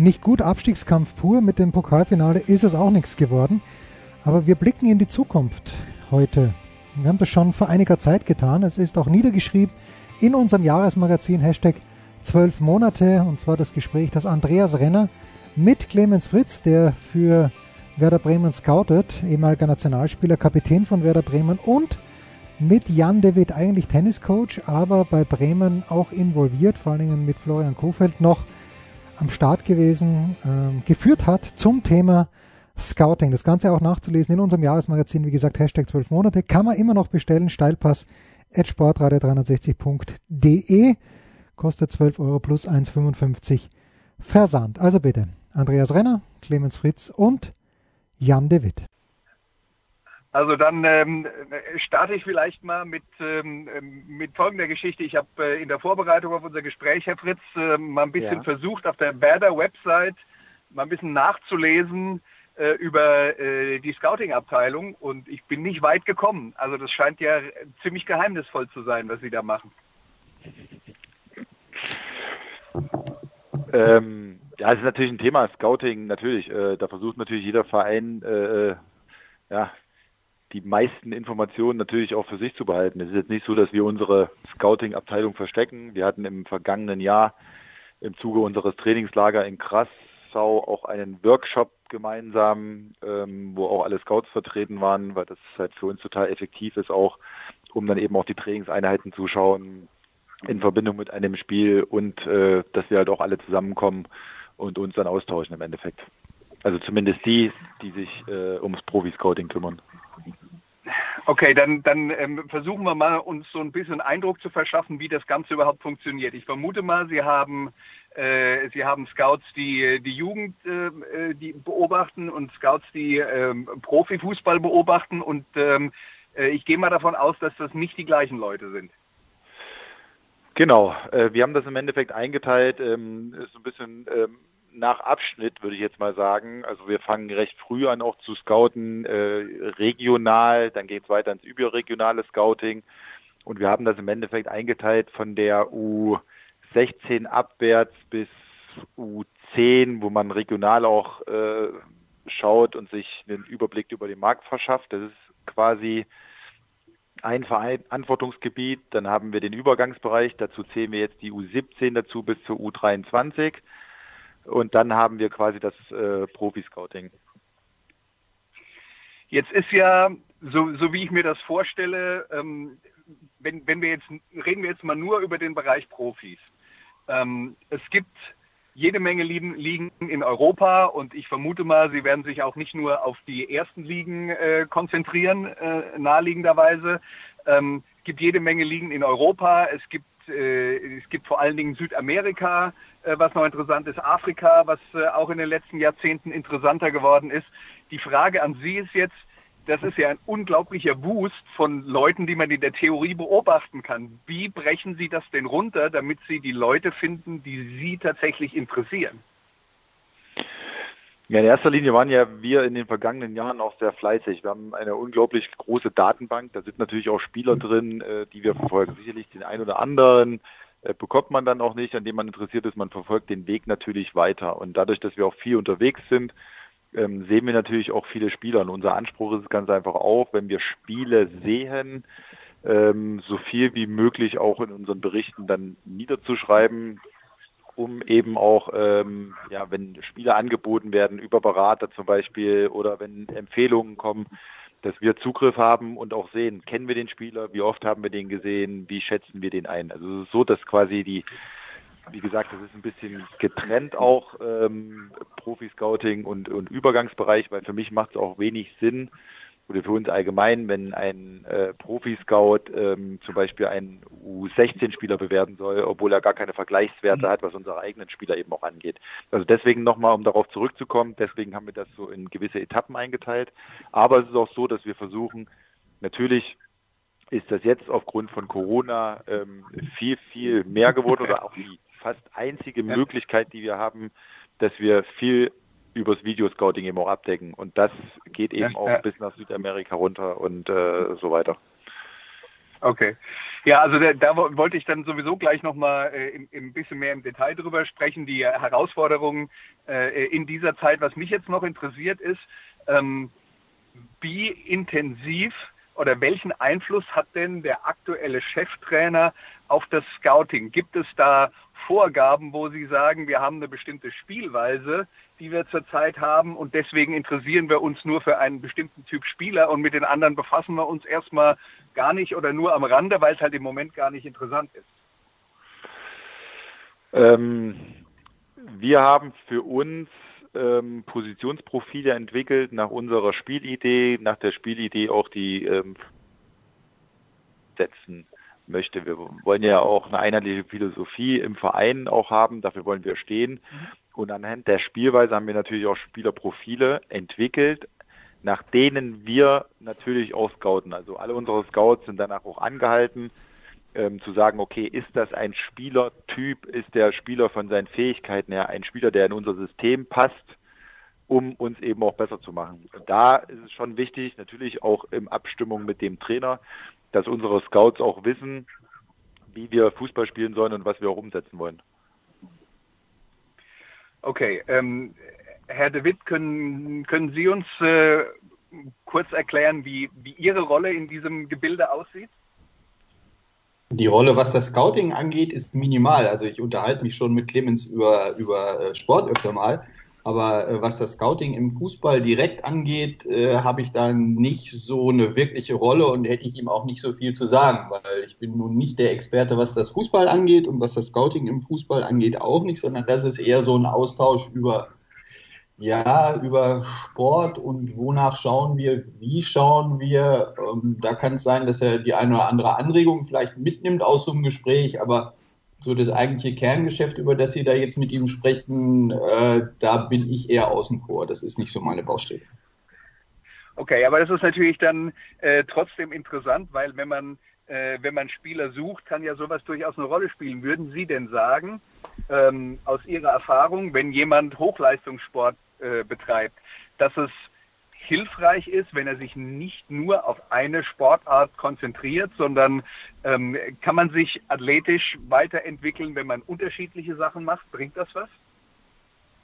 nicht gut. Abstiegskampf pur. Mit dem Pokalfinale ist es auch nichts geworden. Aber wir blicken in die Zukunft heute. Wir haben das schon vor einiger Zeit getan. Es ist auch niedergeschrieben in unserem Jahresmagazin Hashtag 12 Monate. Und zwar das Gespräch, das Andreas Renner mit Clemens Fritz, der für Werder Bremen scoutet, ehemaliger Nationalspieler, Kapitän von Werder Bremen und mit Jan Witt, eigentlich Tenniscoach, aber bei Bremen auch involviert, vor allen Dingen mit Florian Kofeld noch am Start gewesen, äh, geführt hat zum Thema Scouting. Das Ganze auch nachzulesen in unserem Jahresmagazin, wie gesagt, Hashtag 12 Monate, kann man immer noch bestellen, Steilpass at sportradio360.de, kostet 12 Euro plus 1,55 Versand. Also bitte, Andreas Renner, Clemens Fritz und Jan de Witt. Also dann ähm, starte ich vielleicht mal mit, ähm, mit folgender Geschichte. Ich habe äh, in der Vorbereitung auf unser Gespräch, Herr Fritz, äh, mal ein bisschen ja. versucht, auf der Werder-Website mal ein bisschen nachzulesen äh, über äh, die Scouting-Abteilung und ich bin nicht weit gekommen. Also das scheint ja ziemlich geheimnisvoll zu sein, was Sie da machen. Ähm, ja, es ist natürlich ein Thema, Scouting, natürlich. Äh, da versucht natürlich jeder Verein, äh, ja, die meisten Informationen natürlich auch für sich zu behalten. Es ist jetzt nicht so, dass wir unsere Scouting-Abteilung verstecken. Wir hatten im vergangenen Jahr im Zuge unseres Trainingslager in Krassau auch einen Workshop gemeinsam, ähm, wo auch alle Scouts vertreten waren, weil das halt für uns total effektiv ist, auch um dann eben auch die Trainingseinheiten zu schauen in Verbindung mit einem Spiel und äh, dass wir halt auch alle zusammenkommen und uns dann austauschen im Endeffekt. Also zumindest die, die sich äh, ums Profi-Scouting kümmern. Okay, dann, dann ähm, versuchen wir mal, uns so ein bisschen Eindruck zu verschaffen, wie das Ganze überhaupt funktioniert. Ich vermute mal, Sie haben, äh, Sie haben Scouts, die die Jugend äh, die beobachten und Scouts, die äh, Profifußball beobachten. Und ähm, äh, ich gehe mal davon aus, dass das nicht die gleichen Leute sind. Genau, äh, wir haben das im Endeffekt eingeteilt, ähm, ist ein bisschen ähm, nach Abschnitt, würde ich jetzt mal sagen. Also wir fangen recht früh an auch zu scouten, äh, regional, dann geht es weiter ins überregionale Scouting. Und wir haben das im Endeffekt eingeteilt von der U16 abwärts bis U10, wo man regional auch äh, schaut und sich einen Überblick über den Markt verschafft. Das ist quasi ein Verantwortungsgebiet. Dann haben wir den Übergangsbereich. Dazu zählen wir jetzt die U17 dazu bis zur U23. Und dann haben wir quasi das äh, Profi-Scouting. Jetzt ist ja, so, so wie ich mir das vorstelle, ähm, wenn, wenn wir jetzt, reden wir jetzt mal nur über den Bereich Profis. Ähm, es gibt jede Menge Ligen in Europa und ich vermute mal, Sie werden sich auch nicht nur auf die ersten Ligen äh, konzentrieren, äh, naheliegenderweise. Ähm, es gibt jede Menge Ligen in Europa, es gibt äh, es gibt vor allen Dingen Südamerika, äh, was noch interessant ist, Afrika, was äh, auch in den letzten Jahrzehnten interessanter geworden ist. Die Frage an Sie ist jetzt, das ist ja ein unglaublicher Boost von Leuten, die man in der Theorie beobachten kann. Wie brechen Sie das denn runter, damit Sie die Leute finden, die Sie tatsächlich interessieren? Ja, in erster Linie waren ja wir in den vergangenen Jahren auch sehr fleißig. Wir haben eine unglaublich große Datenbank. Da sind natürlich auch Spieler drin, äh, die wir verfolgen. Sicherlich den einen oder anderen äh, bekommt man dann auch nicht, an dem man interessiert ist. Man verfolgt den Weg natürlich weiter. Und dadurch, dass wir auch viel unterwegs sind, ähm, sehen wir natürlich auch viele Spieler. Und unser Anspruch ist es ganz einfach auch, wenn wir Spiele sehen, ähm, so viel wie möglich auch in unseren Berichten dann niederzuschreiben, um eben auch, ähm, ja, wenn Spiele angeboten werden über Berater zum Beispiel oder wenn Empfehlungen kommen, dass wir Zugriff haben und auch sehen, kennen wir den Spieler, wie oft haben wir den gesehen, wie schätzen wir den ein. Also so, dass quasi die, wie gesagt, das ist ein bisschen getrennt auch ähm, Profi-Scouting und, und Übergangsbereich, weil für mich macht es auch wenig Sinn, oder für uns allgemein, wenn ein äh, Profi-Scout ähm, zum Beispiel einen U16-Spieler bewerten soll, obwohl er gar keine Vergleichswerte mhm. hat, was unsere eigenen Spieler eben auch angeht. Also deswegen nochmal, um darauf zurückzukommen, deswegen haben wir das so in gewisse Etappen eingeteilt. Aber es ist auch so, dass wir versuchen, natürlich ist das jetzt aufgrund von Corona ähm, viel, viel mehr geworden oder auch die fast einzige Möglichkeit, die wir haben, dass wir viel übers Videoscouting eben auch abdecken. Und das geht eben ja, auch ja. bis nach Südamerika runter und äh, so weiter. Okay. Ja, also da, da wollte ich dann sowieso gleich nochmal äh, ein bisschen mehr im Detail drüber sprechen. Die Herausforderungen äh, in dieser Zeit, was mich jetzt noch interessiert ist, ähm, wie intensiv oder welchen Einfluss hat denn der aktuelle Cheftrainer auf das Scouting? Gibt es da Vorgaben, wo Sie sagen, wir haben eine bestimmte Spielweise, die wir zurzeit haben und deswegen interessieren wir uns nur für einen bestimmten Typ Spieler und mit den anderen befassen wir uns erstmal gar nicht oder nur am Rande, weil es halt im Moment gar nicht interessant ist? Ähm, wir haben für uns ähm, Positionsprofile entwickelt nach unserer Spielidee, nach der Spielidee auch die ähm, setzen möchte. Wir wollen ja auch eine einheitliche Philosophie im Verein auch haben, dafür wollen wir stehen. Und anhand der Spielweise haben wir natürlich auch Spielerprofile entwickelt, nach denen wir natürlich auch scouten. Also alle unsere Scouts sind danach auch angehalten, ähm, zu sagen, okay, ist das ein Spielertyp, ist der Spieler von seinen Fähigkeiten her ein Spieler, der in unser System passt, um uns eben auch besser zu machen. Und da ist es schon wichtig, natürlich auch in Abstimmung mit dem Trainer, dass unsere Scouts auch wissen, wie wir Fußball spielen sollen und was wir auch umsetzen wollen. Okay, ähm, Herr de Witt, können, können Sie uns äh, kurz erklären, wie, wie Ihre Rolle in diesem Gebilde aussieht? Die Rolle, was das Scouting angeht, ist minimal. Also ich unterhalte mich schon mit Clemens über, über äh, Sport öfter mal. Aber äh, was das Scouting im Fußball direkt angeht, äh, habe ich da nicht so eine wirkliche Rolle und hätte ich ihm auch nicht so viel zu sagen, weil ich bin nun nicht der Experte, was das Fußball angeht und was das Scouting im Fußball angeht auch nicht, sondern das ist eher so ein Austausch über ja, über Sport und wonach schauen wir, wie schauen wir. Ähm, da kann es sein, dass er die eine oder andere Anregung vielleicht mitnimmt aus so einem Gespräch, aber so das eigentliche Kerngeschäft, über das Sie da jetzt mit ihm sprechen, äh, da bin ich eher außen vor. Das ist nicht so meine Baustelle. Okay, aber das ist natürlich dann äh, trotzdem interessant, weil wenn man äh, wenn man Spieler sucht, kann ja sowas durchaus eine Rolle spielen. Würden Sie denn sagen, ähm, aus Ihrer Erfahrung, wenn jemand Hochleistungssport äh, betreibt, dass es hilfreich ist, wenn er sich nicht nur auf eine Sportart konzentriert, sondern ähm, kann man sich athletisch weiterentwickeln, wenn man unterschiedliche Sachen macht? Bringt das was?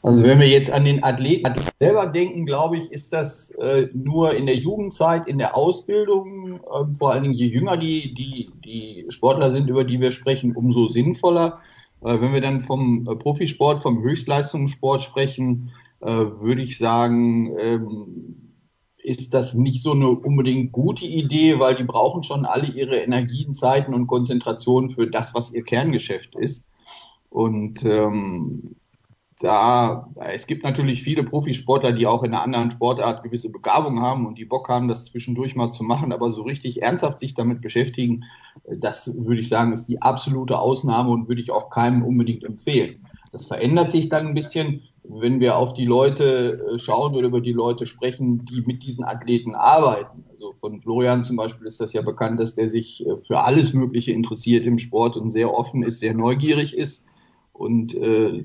Also wenn wir jetzt an den Athleten selber denken, glaube ich, ist das äh, nur in der Jugendzeit, in der Ausbildung, äh, vor allen Dingen je jünger die, die, die Sportler sind, über die wir sprechen, umso sinnvoller. Äh, wenn wir dann vom äh, Profisport, vom Höchstleistungssport sprechen, äh, würde ich sagen, ähm, ist das nicht so eine unbedingt gute Idee, weil die brauchen schon alle ihre Energien, Zeiten und Konzentrationen für das, was ihr Kerngeschäft ist. Und ähm, da, es gibt natürlich viele Profisportler, die auch in einer anderen Sportart gewisse Begabung haben und die Bock haben, das zwischendurch mal zu machen, aber so richtig ernsthaft sich damit beschäftigen, das würde ich sagen, ist die absolute Ausnahme und würde ich auch keinem unbedingt empfehlen. Das verändert sich dann ein bisschen, wenn wir auf die Leute äh, schauen oder über die Leute sprechen, die mit diesen Athleten arbeiten. Also von Florian zum Beispiel ist das ja bekannt, dass der sich äh, für alles Mögliche interessiert im Sport und sehr offen ist, sehr neugierig ist. Und äh,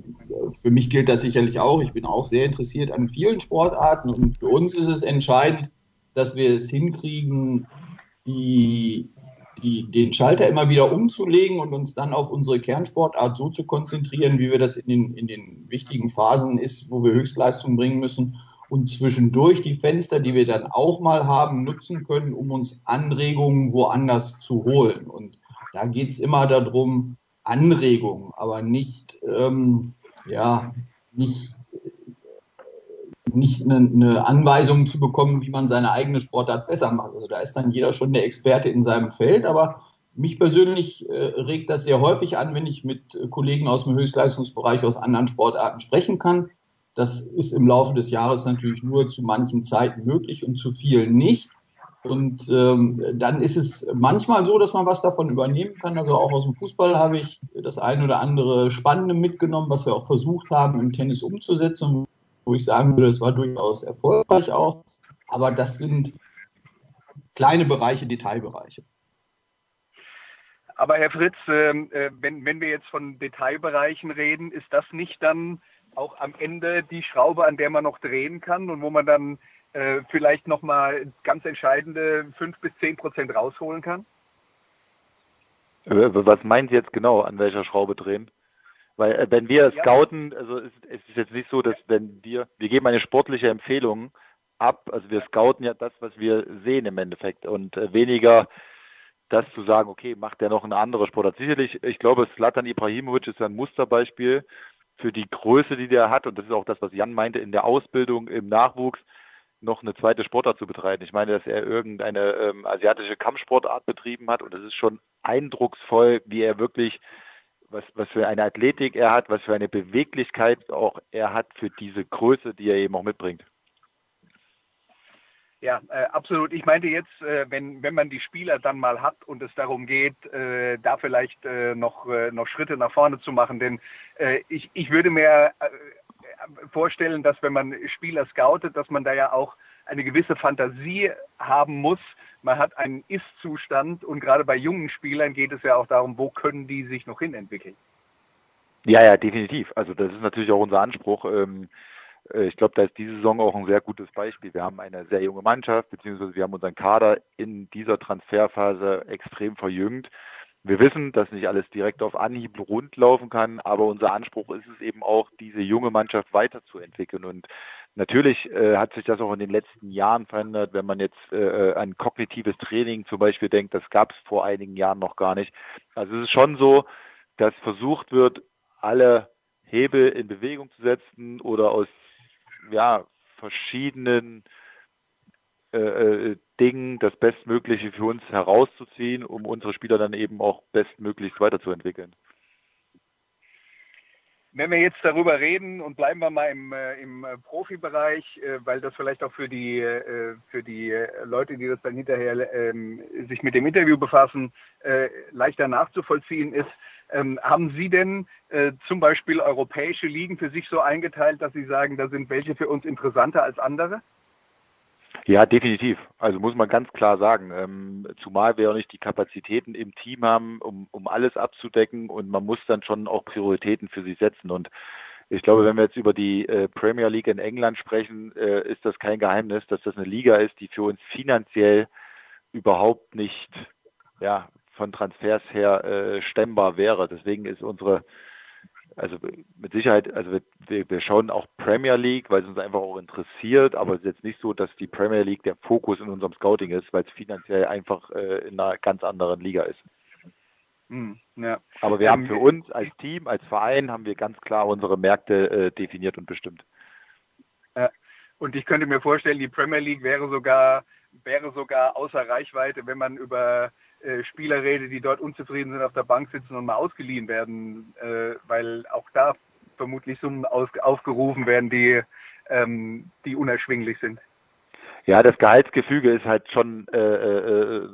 für mich gilt das sicherlich auch. Ich bin auch sehr interessiert an vielen Sportarten und für uns ist es entscheidend, dass wir es hinkriegen, die die, den Schalter immer wieder umzulegen und uns dann auf unsere Kernsportart so zu konzentrieren, wie wir das in den, in den wichtigen Phasen ist, wo wir Höchstleistung bringen müssen und zwischendurch die Fenster, die wir dann auch mal haben, nutzen können, um uns Anregungen woanders zu holen. Und da geht es immer darum, Anregungen, aber nicht, ähm, ja, nicht nicht eine, eine, Anweisung zu bekommen, wie man seine eigene Sportart besser macht. Also da ist dann jeder schon der Experte in seinem Feld, aber mich persönlich äh, regt das sehr häufig an, wenn ich mit Kollegen aus dem Höchstleistungsbereich aus anderen Sportarten sprechen kann. Das ist im Laufe des Jahres natürlich nur zu manchen Zeiten möglich und zu vielen nicht. Und ähm, dann ist es manchmal so, dass man was davon übernehmen kann. Also auch aus dem Fußball habe ich das ein oder andere Spannende mitgenommen, was wir auch versucht haben, im Tennis umzusetzen, wo ich sagen würde, es war durchaus erfolgreich auch. Aber das sind kleine Bereiche, Detailbereiche. Aber Herr Fritz, ähm, äh, wenn, wenn wir jetzt von Detailbereichen reden, ist das nicht dann auch am Ende die Schraube, an der man noch drehen kann und wo man dann äh, vielleicht nochmal ganz entscheidende 5 bis 10 Prozent rausholen kann? Äh, was meinen Sie jetzt genau, an welcher Schraube drehen? Weil äh, wenn wir ja. scouten, also es, es, ist jetzt nicht so, dass wenn wir, wir geben eine sportliche Empfehlung ab, also wir scouten ja das, was wir sehen im Endeffekt und äh, weniger das zu sagen, okay, macht der noch eine andere Sportart. Sicherlich, ich glaube, Slatan Ibrahimovic ist ein Musterbeispiel für die Größe, die der hat und das ist auch das, was Jan meinte, in der Ausbildung, im Nachwuchs noch eine zweite Sportart zu betreiben. Ich meine, dass er irgendeine ähm, asiatische Kampfsportart betrieben hat und es ist schon eindrucksvoll, wie er wirklich, was, was für eine Athletik er hat, was für eine Beweglichkeit auch er hat für diese Größe, die er eben auch mitbringt. Ja, äh, absolut. Ich meinte jetzt, äh, wenn, wenn man die Spieler dann mal hat und es darum geht, äh, da vielleicht äh, noch, äh, noch Schritte nach vorne zu machen. Denn äh, ich, ich würde mir vorstellen, dass wenn man Spieler scoutet, dass man da ja auch eine gewisse Fantasie haben muss. Man hat einen Ist-Zustand und gerade bei jungen Spielern geht es ja auch darum, wo können die sich noch hin entwickeln. Ja, ja, definitiv. Also das ist natürlich auch unser Anspruch. Ähm, äh, ich glaube, da ist diese Saison auch ein sehr gutes Beispiel. Wir haben eine sehr junge Mannschaft, beziehungsweise wir haben unseren Kader in dieser Transferphase extrem verjüngt. Wir wissen, dass nicht alles direkt auf Anhieb rund laufen kann, aber unser Anspruch ist es eben auch, diese junge Mannschaft weiterzuentwickeln. Und natürlich äh, hat sich das auch in den letzten Jahren verändert, wenn man jetzt äh, an kognitives Training zum Beispiel denkt, das gab es vor einigen Jahren noch gar nicht. Also es ist schon so, dass versucht wird, alle Hebel in Bewegung zu setzen oder aus ja, verschiedenen äh, äh, Dingen das Bestmögliche für uns herauszuziehen, um unsere Spieler dann eben auch bestmöglichst weiterzuentwickeln. Wenn wir jetzt darüber reden und bleiben wir mal im, äh, im äh, Profibereich, äh, weil das vielleicht auch für die, für die Leute, die das dann hinterher ähm, sich mit dem Interview befassen, leichter nachzuvollziehen ist, ähm, haben Sie denn äh, zum Beispiel europäische Ligen für sich so eingeteilt, dass Sie sagen, da sind welche für uns interessanter als andere? Ja, definitiv. Also muss man ganz klar sagen. Ähm, zumal wir auch nicht die Kapazitäten im Team haben, um, um alles abzudecken und man muss dann schon auch Prioritäten für sich setzen. Und ich glaube, wenn wir jetzt über die äh, Premier League in England sprechen, äh, ist das kein Geheimnis, dass das eine Liga ist, die für uns finanziell überhaupt nicht ja, von Transfers her äh, stemmbar wäre. Deswegen ist unsere, also mit Sicherheit, also wir, wir schauen auch Premier League, weil es uns einfach auch interessiert, aber es ist jetzt nicht so, dass die Premier League der Fokus in unserem Scouting ist, weil es finanziell einfach äh, in einer ganz anderen Liga ist. Hm, ja. Aber wir haben für uns als Team, als Verein, haben wir ganz klar unsere Märkte äh, definiert und bestimmt. Ja. Und ich könnte mir vorstellen, die Premier League wäre sogar, wäre sogar außer Reichweite, wenn man über äh, Spieler rede, die dort unzufrieden sind, auf der Bank sitzen und mal ausgeliehen werden, äh, weil auch da vermutlich Summen aus, aufgerufen werden, die, ähm, die unerschwinglich sind. Ja, das Gehaltsgefüge ist halt schon äh, äh,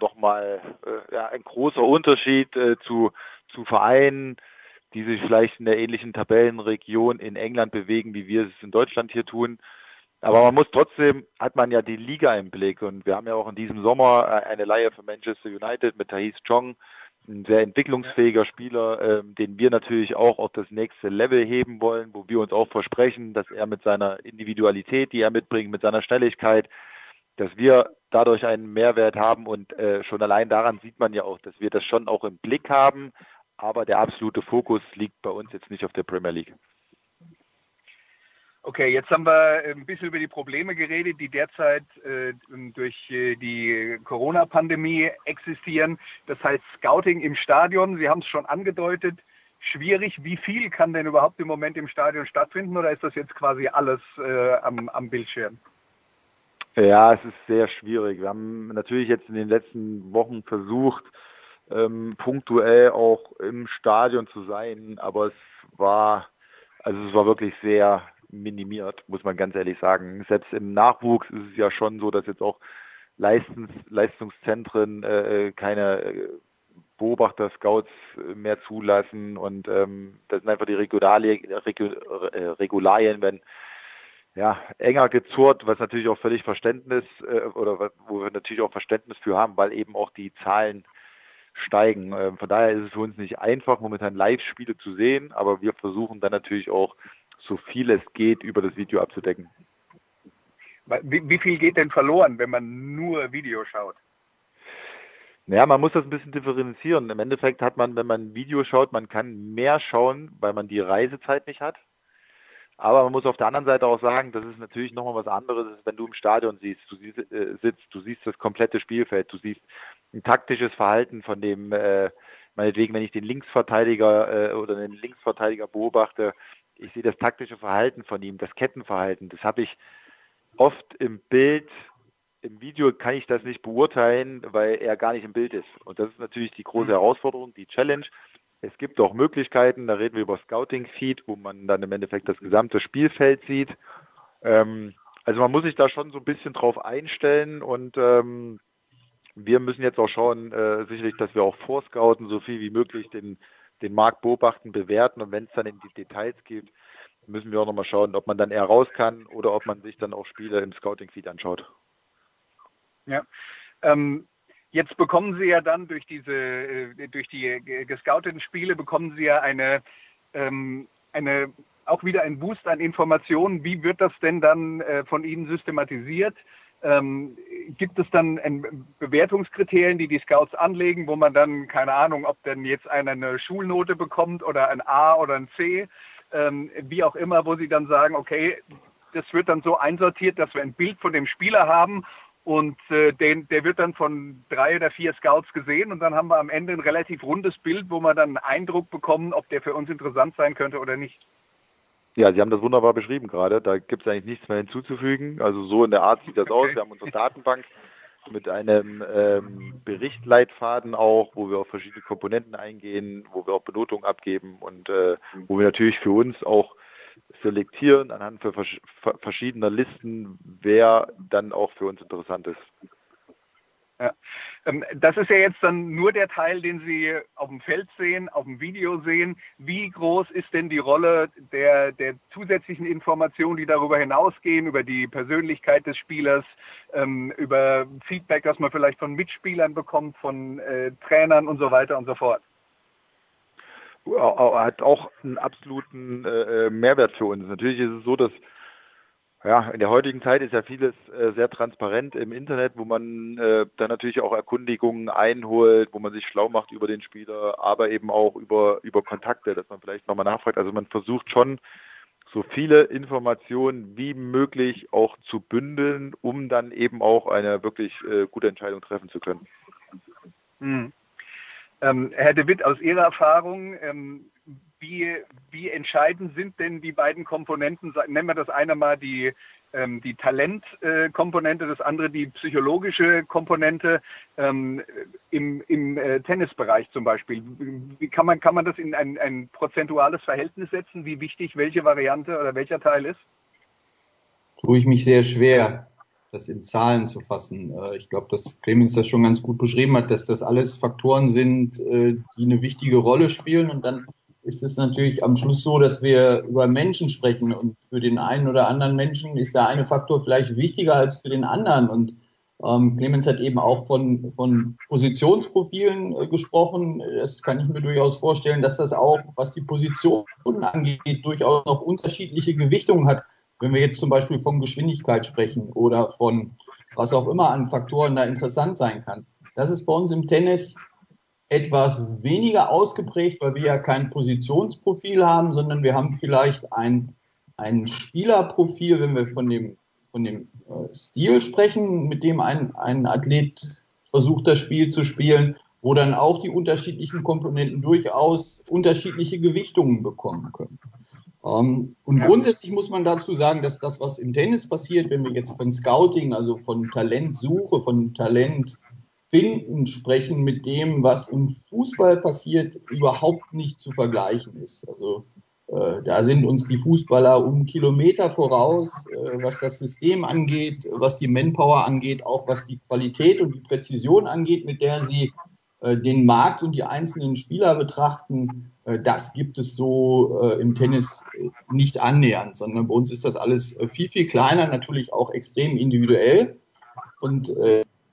nochmal äh, ja, ein großer Unterschied äh, zu, zu Vereinen, die sich vielleicht in der ähnlichen Tabellenregion in England bewegen, wie wir es in Deutschland hier tun. Aber man muss trotzdem, hat man ja die Liga im Blick. Und wir haben ja auch in diesem Sommer äh, eine Leihe für Manchester United mit Thais Chong, ein sehr entwicklungsfähiger Spieler, ähm, den wir natürlich auch auf das nächste Level heben wollen, wo wir uns auch versprechen, dass er mit seiner Individualität, die er mitbringt, mit seiner Schnelligkeit, dass wir dadurch einen Mehrwert haben. Und äh, schon allein daran sieht man ja auch, dass wir das schon auch im Blick haben, aber der absolute Fokus liegt bei uns jetzt nicht auf der Premier League. Okay, jetzt haben wir ein bisschen über die Probleme geredet, die derzeit äh, durch äh, die Corona-Pandemie existieren. Das heißt, Scouting im Stadion, Sie haben es schon angedeutet, schwierig. Wie viel kann denn überhaupt im Moment im Stadion stattfinden oder ist das jetzt quasi alles äh, am, am Bildschirm? Ja, es ist sehr schwierig. Wir haben natürlich jetzt in den letzten Wochen versucht, ähm, punktuell auch im Stadion zu sein, aber es war, also es war wirklich sehr, minimiert, muss man ganz ehrlich sagen. Selbst im Nachwuchs ist es ja schon so, dass jetzt auch Leistungs Leistungszentren äh, äh keine äh, Beobachter-Scouts äh, mehr zulassen und ähm, das sind einfach die Regularien, Regularien wenn ja, enger gezurrt, was natürlich auch völlig Verständnis äh, oder wo wir natürlich auch Verständnis für haben, weil eben auch die Zahlen steigen. Ähm, von daher ist es für uns nicht einfach, momentan Live-Spiele zu sehen, aber wir versuchen dann natürlich auch so viel es geht über das Video abzudecken. Wie, wie viel geht denn verloren, wenn man nur Video schaut? Naja, man muss das ein bisschen differenzieren. Im Endeffekt hat man, wenn man ein Video schaut, man kann mehr schauen, weil man die Reisezeit nicht hat. Aber man muss auf der anderen Seite auch sagen, das ist natürlich nochmal was anderes, wenn du im Stadion siehst, du siehst, äh, sitzt, du siehst das komplette Spielfeld, du siehst ein taktisches Verhalten von dem, äh, meinetwegen, wenn ich den Linksverteidiger äh, oder den Linksverteidiger beobachte, ich sehe das taktische Verhalten von ihm, das Kettenverhalten, das habe ich oft im Bild, im Video kann ich das nicht beurteilen, weil er gar nicht im Bild ist. Und das ist natürlich die große mhm. Herausforderung, die Challenge. Es gibt auch Möglichkeiten, da reden wir über Scouting Feed, wo man dann im Endeffekt das gesamte Spielfeld sieht. Ähm, also man muss sich da schon so ein bisschen drauf einstellen und ähm, wir müssen jetzt auch schauen, äh, sicherlich, dass wir auch vorscouten, so viel wie möglich den, den Markt beobachten, bewerten und wenn es dann in die Details geht, müssen wir auch nochmal schauen, ob man dann eher raus kann oder ob man sich dann auch Spiele im Scouting-Feed anschaut. Ja. Ähm, jetzt bekommen Sie ja dann durch diese, äh, durch die gescouteten Spiele bekommen Sie ja eine, ähm, eine auch wieder ein Boost an Informationen. Wie wird das denn dann äh, von Ihnen systematisiert? Ähm, gibt es dann ein, Bewertungskriterien, die die Scouts anlegen, wo man dann, keine Ahnung, ob denn jetzt einer eine Schulnote bekommt oder ein A oder ein C, ähm, wie auch immer, wo sie dann sagen, okay, das wird dann so einsortiert, dass wir ein Bild von dem Spieler haben und äh, den, der wird dann von drei oder vier Scouts gesehen und dann haben wir am Ende ein relativ rundes Bild, wo wir dann einen Eindruck bekommen, ob der für uns interessant sein könnte oder nicht. Ja, Sie haben das wunderbar beschrieben gerade. Da gibt es eigentlich nichts mehr hinzuzufügen. Also so in der Art sieht das okay. aus. Wir haben unsere Datenbank mit einem ähm, Berichtleitfaden auch, wo wir auf verschiedene Komponenten eingehen, wo wir auch Benotungen abgeben und äh, wo wir natürlich für uns auch selektieren anhand für vers verschiedener Listen, wer dann auch für uns interessant ist. Ja. Ähm, das ist ja jetzt dann nur der Teil, den Sie auf dem Feld sehen, auf dem Video sehen. Wie groß ist denn die Rolle der, der zusätzlichen Informationen, die darüber hinausgehen, über die Persönlichkeit des Spielers, ähm, über Feedback, das man vielleicht von Mitspielern bekommt, von äh, Trainern und so weiter und so fort? Hat auch einen absoluten äh, äh, Mehrwert für uns. Natürlich ist es so, dass ja, in der heutigen Zeit ist ja vieles äh, sehr transparent im Internet, wo man äh, dann natürlich auch Erkundigungen einholt, wo man sich schlau macht über den Spieler, aber eben auch über, über Kontakte, dass man vielleicht nochmal nachfragt. Also man versucht schon, so viele Informationen wie möglich auch zu bündeln, um dann eben auch eine wirklich äh, gute Entscheidung treffen zu können. Hm. Ähm, Herr De Witt, aus Ihrer Erfahrung, ähm, wie, wie entscheidend sind denn die beiden Komponenten? Nennen wir das eine mal die, ähm, die Talentkomponente, äh, das andere die psychologische Komponente ähm, im, im äh, Tennisbereich zum Beispiel. Wie kann man, kann man das in ein, ein prozentuales Verhältnis setzen, wie wichtig welche Variante oder welcher Teil ist? Tue ich mich sehr schwer, das in Zahlen zu fassen. Äh, ich glaube, dass Clemens das schon ganz gut beschrieben hat, dass das alles Faktoren sind, äh, die eine wichtige Rolle spielen und dann ist es natürlich am Schluss so, dass wir über Menschen sprechen und für den einen oder anderen Menschen ist der eine Faktor vielleicht wichtiger als für den anderen. Und ähm, Clemens hat eben auch von, von Positionsprofilen äh, gesprochen. Das kann ich mir durchaus vorstellen, dass das auch, was die Positionen angeht, durchaus noch unterschiedliche Gewichtungen hat. Wenn wir jetzt zum Beispiel von Geschwindigkeit sprechen oder von was auch immer an Faktoren da interessant sein kann. Das ist bei uns im Tennis etwas weniger ausgeprägt, weil wir ja kein Positionsprofil haben, sondern wir haben vielleicht ein, ein Spielerprofil, wenn wir von dem, von dem äh, Stil sprechen, mit dem ein, ein Athlet versucht, das Spiel zu spielen, wo dann auch die unterschiedlichen Komponenten durchaus unterschiedliche Gewichtungen bekommen können. Ähm, und grundsätzlich muss man dazu sagen, dass das, was im Tennis passiert, wenn wir jetzt von Scouting, also von Talentsuche, von Talent Finden sprechen mit dem, was im Fußball passiert, überhaupt nicht zu vergleichen ist. Also Äh, da sind uns die Fußballer um Kilometer voraus, äh, was das System angeht, was die Manpower angeht, auch was die Qualität und die Präzision angeht, mit der sie äh, den Markt und die einzelnen Spieler betrachten. Das gibt es so im Tennis nicht annähernd, sondern bei uns ist das alles viel, viel kleiner, natürlich auch extrem individuell. Und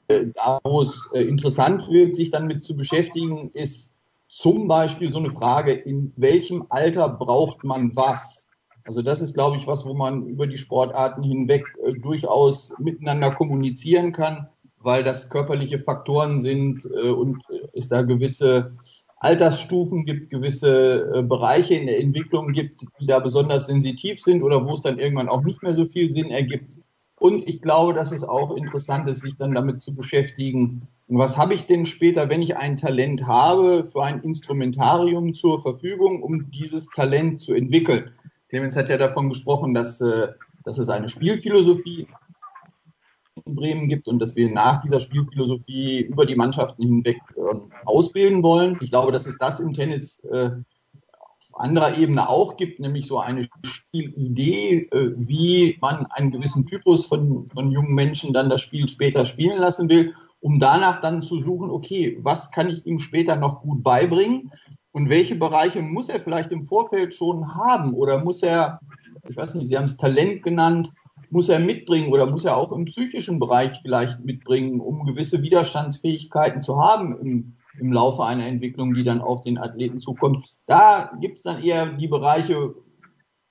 da, wo es interessant wird, sich dann mit zu beschäftigen, ist, zum Beispiel so eine Frage, in welchem Alter braucht man was? Also das ist, glaube ich, was, wo man über die Sportarten hinweg äh, durchaus miteinander kommunizieren kann, weil das körperliche Faktoren sind äh, und es da gewisse Altersstufen gibt, gewisse äh, Bereiche in der Entwicklung gibt, die da besonders sensitiv sind oder wo es dann irgendwann auch nicht mehr so viel Sinn ergibt, und ich glaube, dass es auch interessant ist, sich dann damit zu beschäftigen, was habe ich denn später, wenn ich ein Talent habe, für ein Instrumentarium zur Verfügung, um dieses Talent zu entwickeln. Clemens hat ja davon gesprochen, dass, äh, dass es eine Spielphilosophie in Bremen gibt und dass wir nach dieser Spielphilosophie über die Mannschaften hinweg ähm, ausbilden wollen. Ich glaube, dass es das im Tennis äh, anderer Ebene auch gibt, nämlich so eine Spielidee, äh, wie man einen gewissen Typus von, von jungen Menschen dann das Spiel später spielen lassen will, um danach dann zu suchen, okay, was kann ich ihm später noch gut beibringen und welche Bereiche muss er vielleicht im Vorfeld schon haben oder muss er, ich weiß nicht, Sie haben es Talent genannt, muss er mitbringen oder muss er auch im psychischen Bereich vielleicht mitbringen, um gewisse Widerstandsfähigkeiten zu haben im im Laufe einer Entwicklung, die dann auf den Athleten zukommt. Da gibt es dann eher die Bereiche,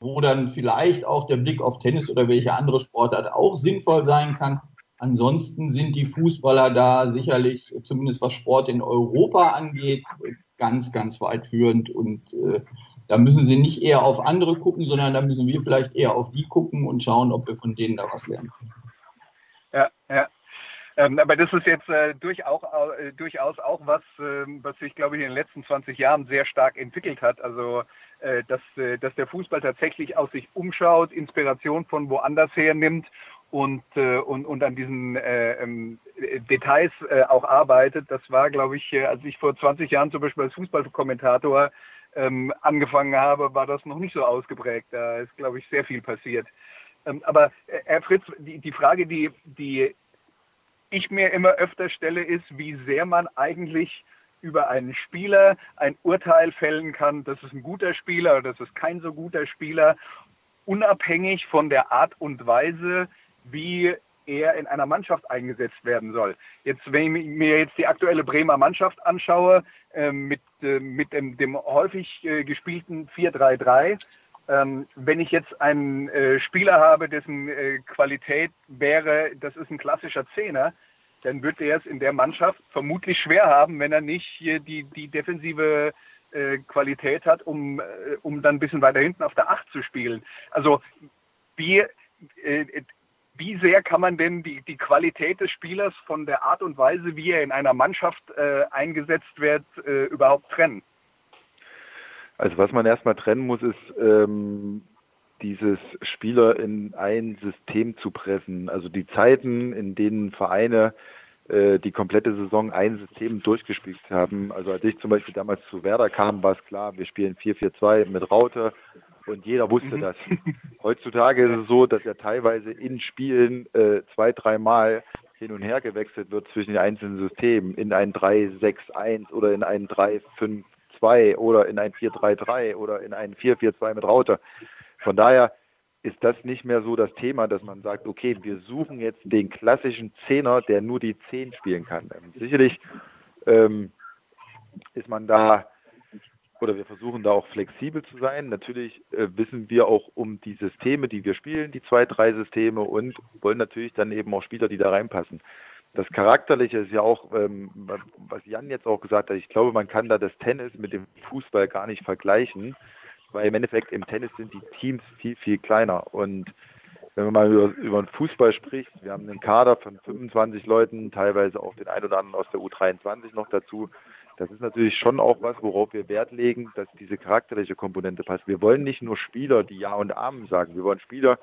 wo dann vielleicht auch der Blick auf Tennis oder welche andere Sportart auch sinnvoll sein kann. Ansonsten sind die Fußballer da sicherlich, zumindest was Sport in Europa angeht, ganz, ganz weit führend. Und äh, da müssen sie nicht eher auf andere gucken, sondern da müssen wir vielleicht eher auf die gucken und schauen, ob wir von denen da was lernen. Ja, ja. Ähm, aber das ist jetzt äh, durchaus, äh, durchaus auch was, äh, was sich, glaube ich, in den letzten 20 Jahren sehr stark entwickelt hat. Also, äh, dass, äh, dass der Fußball tatsächlich aus sich umschaut, Inspiration von woanders her nimmt und, äh, und, und an diesen ähm, Details auch arbeitet. Das war, glaube ich, als ich vor 20 Jahren zum Beispiel als Fußballkommentator ähm, angefangen habe, war das noch nicht so ausgeprägt. Da ist, glaube ich, sehr viel passiert. Ähm, aber Herr Fritz, die, die Frage, die, die ich mir immer öfter stelle, ist, wie sehr man eigentlich über einen Spieler ein Urteil fällen kann, das ist ein guter Spieler oder das ist kein so guter Spieler, unabhängig von der Art und Weise, wie er in einer Mannschaft eingesetzt werden soll. Jetzt, wenn ich mir jetzt die aktuelle Bremer Mannschaft anschaue, äh, mit, äh, mit dem, dem häufig äh, gespielten 4-3-3, ähm, wenn ich jetzt einen äh, Spieler habe, dessen äh, Qualität wäre, das ist ein klassischer Zehner, dann wird er es in der Mannschaft vermutlich schwer haben, wenn er nicht hier die, die defensive äh, Qualität hat, um, äh, um dann ein bisschen weiter hinten auf der Acht zu spielen. Also wie, äh, wie sehr kann man denn die, die Qualität des Spielers von der Art und Weise, wie er in einer Mannschaft äh, eingesetzt wird, überhaupt trennen? Also was man erstmal trennen muss, ist ähm, dieses Spieler in ein System zu pressen. Also die Zeiten, in denen Vereine äh, die komplette Saison ein System durchgespielt haben. Also als ich zum Beispiel damals zu Werder kam, war es klar, wir spielen 4-4-2 mit Raute und jeder wusste mhm. das. Heutzutage ist es so, dass ja teilweise in Spielen äh, zwei, dreimal hin und her gewechselt wird zwischen den einzelnen Systemen in ein 3-6-1 oder in ein 3-5 2 oder in ein 4-3-3 oder in ein 4-4-2 mit Raute. Von daher ist das nicht mehr so das Thema, dass man sagt, okay, wir suchen jetzt den klassischen Zehner, der nur die 10 spielen kann. Ähm, sicherlich ähm, ist man da oder wir versuchen da auch flexibel zu sein. Natürlich äh, wissen wir auch um die Systeme, die wir spielen, die zwei, drei Systeme und wollen natürlich dann eben auch Spieler, die da reinpassen das Charakterliche ist ja auch, ähm, was Jan jetzt auch gesagt hat, ich glaube, man kann da das Tennis mit dem Fußball gar nicht vergleichen, weil im Endeffekt im Tennis sind die Teams viel, viel kleiner. Und wenn man mal über, über den Fußball spricht, wir haben einen Kader von 25 Leuten, teilweise auch den ein oder anderen aus der U23 noch dazu. Das ist natürlich schon auch was, worauf wir Wert legen, dass diese charakterliche Komponente passt. Wir wollen nicht nur Spieler, die Ja und Amen sagen. Wir wollen Spieler,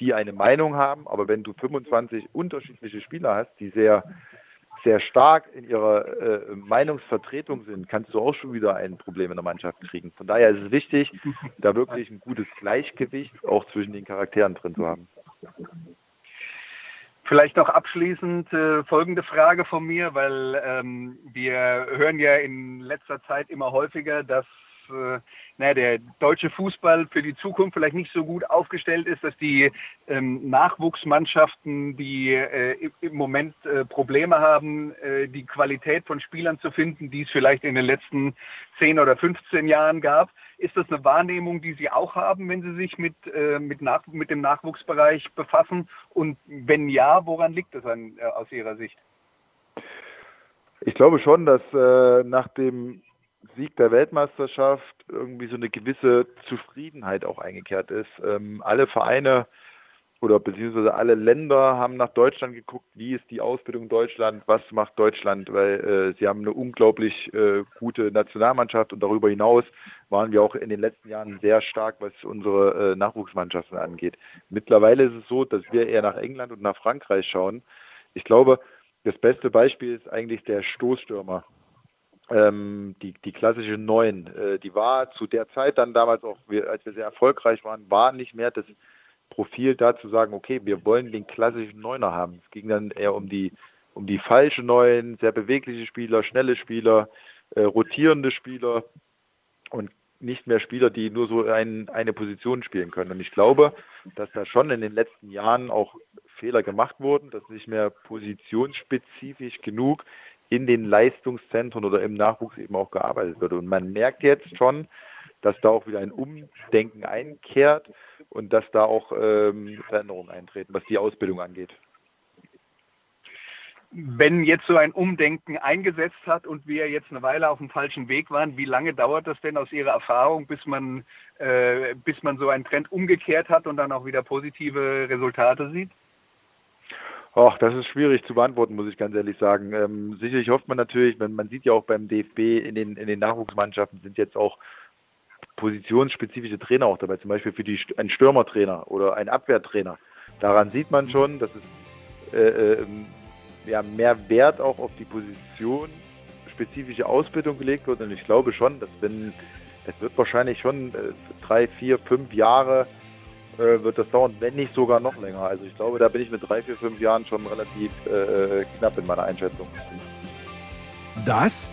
die eine Meinung haben. Aber wenn du 25 unterschiedliche Spieler hast, die sehr sehr stark in ihrer äh, Meinungsvertretung sind, kannst du auch schon wieder ein Problem in der Mannschaft kriegen. Von daher ist es wichtig, da wirklich ein gutes Gleichgewicht auch zwischen den Charakteren drin zu haben. Vielleicht noch abschließend äh, folgende Frage von mir, weil ähm, wir hören ja in letzter Zeit immer häufiger, dass äh, naja, der deutsche Fußball für die Zukunft vielleicht nicht so gut aufgestellt ist, dass die ähm, Nachwuchsmannschaften, die äh, im Moment äh, Probleme haben, äh, die Qualität von Spielern zu finden, die es vielleicht in den letzten 10 oder 15 Jahren gab. Ist das eine Wahrnehmung, die Sie auch haben, wenn Sie sich mit, äh, mit, nach, mit dem Nachwuchsbereich befassen? Und wenn ja, woran liegt das an, äh, aus Ihrer Sicht? Ich glaube schon, dass äh, nach dem Sieg der Weltmeisterschaft irgendwie so eine gewisse Zufriedenheit auch eingekehrt ist. Ähm, alle Vereine oder beziehungsweise alle Länder haben nach Deutschland geguckt, wie ist die Ausbildung in Deutschland, was macht Deutschland, weil äh, sie haben eine unglaublich äh, gute Nationalmannschaft und darüber hinaus waren wir auch in den letzten Jahren sehr stark, was unsere äh, Nachwuchsmannschaften angeht. Mittlerweile ist es so, dass wir eher nach England und nach Frankreich schauen. Ich glaube, das beste Beispiel ist eigentlich der Stoßstürmer ähm, die, die klassische Neun, äh, die war zu der Zeit dann damals auch, als wir sehr erfolgreich waren, war nicht mehr das Profil da zu sagen, okay, wir wollen den klassischen Neuner haben. Es ging dann eher um die, um die falsche Neun, sehr bewegliche Spieler, schnelle Spieler, äh, rotierende Spieler und nicht mehr Spieler, die nur so ein, eine Position spielen können. Und ich glaube, dass da schon in den letzten Jahren auch Fehler gemacht wurden, dass nicht mehr positionsspezifisch genug in den Leistungszentren oder im Nachwuchs eben auch gearbeitet wird. Und man merkt jetzt schon, dass da auch wieder ein Umdenken einkehrt und dass da auch ähm, Veränderungen eintreten, was die Ausbildung angeht. Wenn jetzt so ein Umdenken eingesetzt hat und wir jetzt eine Weile auf dem falschen Weg waren, wie lange dauert das denn aus Ihrer Erfahrung, bis man, äh, bis man so einen Trend umgekehrt hat und dann auch wieder positive Resultate sieht? Ach, das ist schwierig zu beantworten, muss ich ganz ehrlich sagen. Ähm, sicherlich hofft man natürlich, wenn man sieht ja auch beim DFB in den, in den Nachwuchsmannschaften sind jetzt auch positionsspezifische Trainer auch dabei, zum Beispiel für die, ein Stürmertrainer oder ein Abwehrtrainer. Daran sieht man schon, dass es äh, äh, ja, mehr Wert auch auf die Position spezifische Ausbildung gelegt wird. Und ich glaube schon, dass wenn, es wird wahrscheinlich schon äh, drei, vier, fünf Jahre äh, wird das dauern, wenn nicht sogar noch länger. Also ich glaube, da bin ich mit drei, vier, fünf Jahren schon relativ äh, knapp in meiner Einschätzung. Das